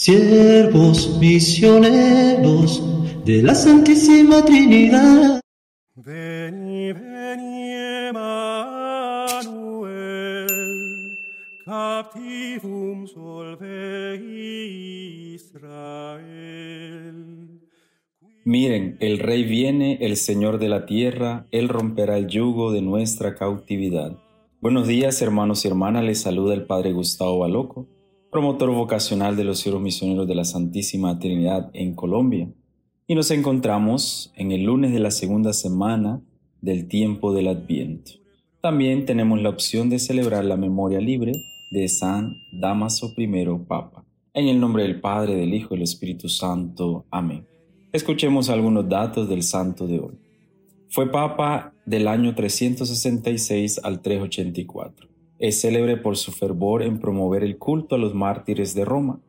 siervos misioneros de la Santísima Trinidad. Veni, veni, Emmanuel, captivum solve Israel. Miren, el Rey viene, el Señor de la tierra, Él romperá el yugo de nuestra cautividad. Buenos días, hermanos y hermanas, les saluda el Padre Gustavo Baloco promotor vocacional de los siervos misioneros de la Santísima Trinidad en Colombia. Y nos encontramos en el lunes de la segunda semana del tiempo del Adviento. También tenemos la opción de celebrar la memoria libre de San Damaso I Papa. En el nombre del Padre, del Hijo y del Espíritu Santo. Amén. Escuchemos algunos datos del santo de hoy. Fue Papa del año 366 al 384 es célebre por su fervor en promover el culto a los mártires de Roma.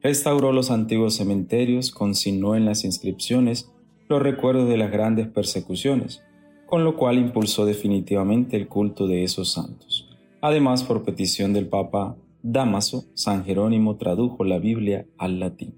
Restauró los antiguos cementerios, consignó en las inscripciones los recuerdos de las grandes persecuciones, con lo cual impulsó definitivamente el culto de esos santos. Además, por petición del Papa Damaso, San Jerónimo tradujo la Biblia al latín.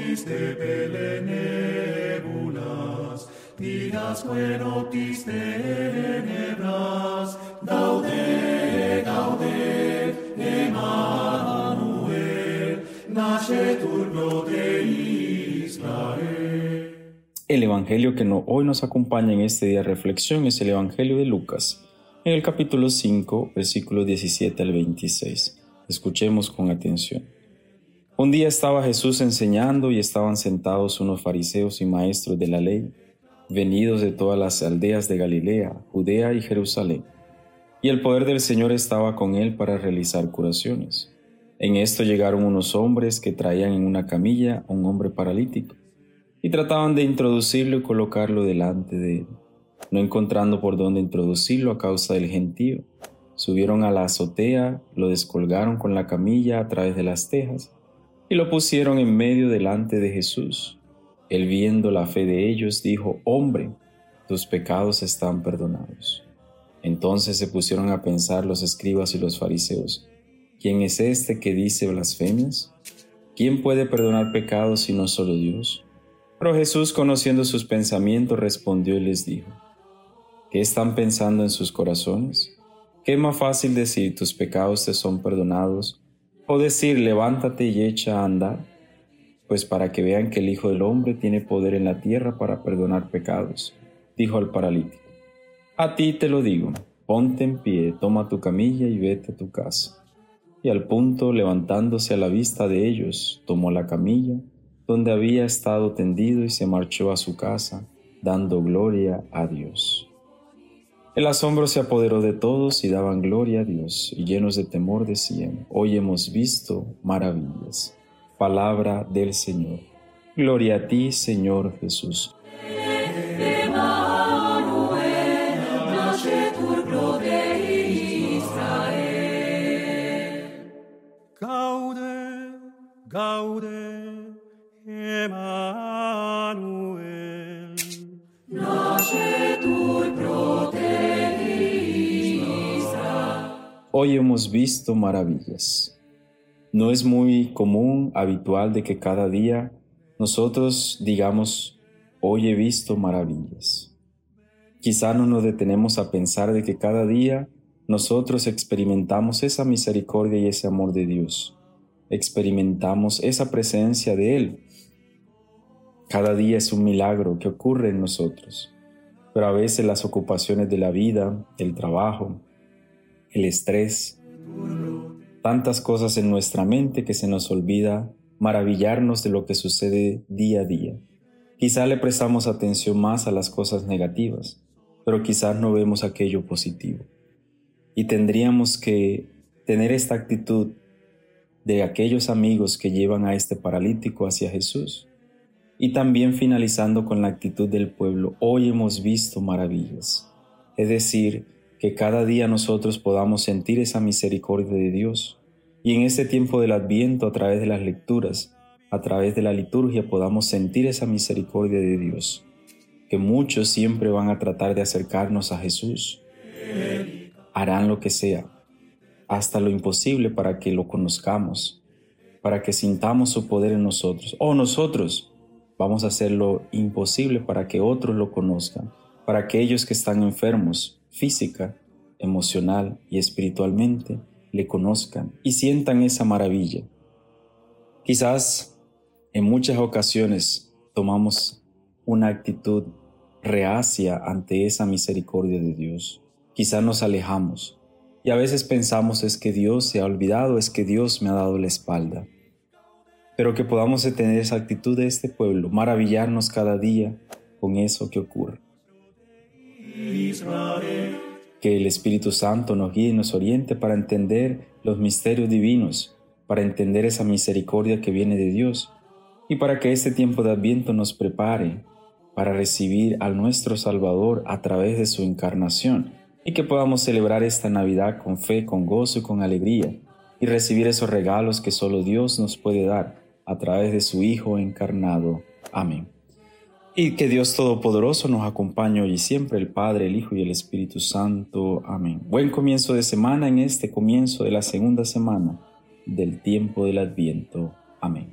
Noctis de belenébulas, dias que noctis tenebras, gaude, gaude, Emmanuel, nascetur de Israel. El Evangelio que no, hoy nos acompaña en este día de reflexión es el Evangelio de Lucas, en el capítulo 5, versículos 17 al 26. Escuchemos con atención. Un día estaba Jesús enseñando y estaban sentados unos fariseos y maestros de la ley, venidos de todas las aldeas de Galilea, Judea y Jerusalén. Y el poder del Señor estaba con él para realizar curaciones. En esto llegaron unos hombres que traían en una camilla a un hombre paralítico y trataban de introducirlo y colocarlo delante de él, no encontrando por dónde introducirlo a causa del gentío. Subieron a la azotea, lo descolgaron con la camilla a través de las tejas y lo pusieron en medio delante de Jesús. Él viendo la fe de ellos dijo, hombre, tus pecados están perdonados. Entonces se pusieron a pensar los escribas y los fariseos, ¿quién es este que dice blasfemias? ¿Quién puede perdonar pecados si no solo Dios? Pero Jesús, conociendo sus pensamientos, respondió y les dijo, ¿qué están pensando en sus corazones? ¿Qué es más fácil decir tus pecados te son perdonados o decir, levántate y echa a andar, pues para que vean que el Hijo del Hombre tiene poder en la tierra para perdonar pecados, dijo al paralítico. A ti te lo digo, ponte en pie, toma tu camilla y vete a tu casa. Y al punto, levantándose a la vista de ellos, tomó la camilla, donde había estado tendido y se marchó a su casa, dando gloria a Dios. El asombro se apoderó de todos y daban gloria a Dios, y llenos de temor decían, hoy hemos visto maravillas. Palabra del Señor. Gloria a ti, Señor Jesús. Gaude, Hoy hemos visto maravillas. No es muy común, habitual de que cada día nosotros digamos, hoy he visto maravillas. Quizá no nos detenemos a pensar de que cada día nosotros experimentamos esa misericordia y ese amor de Dios. Experimentamos esa presencia de Él. Cada día es un milagro que ocurre en nosotros, pero a veces las ocupaciones de la vida, el trabajo, el estrés, tantas cosas en nuestra mente que se nos olvida maravillarnos de lo que sucede día a día. Quizá le prestamos atención más a las cosas negativas, pero quizás no vemos aquello positivo. Y tendríamos que tener esta actitud de aquellos amigos que llevan a este paralítico hacia Jesús. Y también finalizando con la actitud del pueblo, hoy hemos visto maravillas. Es decir, que cada día nosotros podamos sentir esa misericordia de Dios y en este tiempo del adviento a través de las lecturas, a través de la liturgia podamos sentir esa misericordia de Dios. que muchos siempre van a tratar de acercarnos a Jesús. Harán lo que sea, hasta lo imposible para que lo conozcamos, para que sintamos su poder en nosotros. O nosotros vamos a hacer lo imposible para que otros lo conozcan, para que ellos que están enfermos, física, emocional y espiritualmente, le conozcan y sientan esa maravilla. Quizás en muchas ocasiones tomamos una actitud reacia ante esa misericordia de Dios. Quizás nos alejamos y a veces pensamos es que Dios se ha olvidado, es que Dios me ha dado la espalda. Pero que podamos tener esa actitud de este pueblo, maravillarnos cada día con eso que ocurre. Que el Espíritu Santo nos guíe y nos oriente para entender los misterios divinos para entender esa misericordia que viene de Dios y para que este tiempo de Adviento nos prepare para recibir al nuestro Salvador a través de su encarnación y que podamos celebrar esta Navidad con fe, con gozo y con alegría y recibir esos regalos que solo Dios nos puede dar a través de su Hijo encarnado. Amén. Y que Dios Todopoderoso nos acompañe hoy y siempre, el Padre, el Hijo y el Espíritu Santo. Amén. Buen comienzo de semana en este comienzo de la segunda semana del tiempo del Adviento. Amén.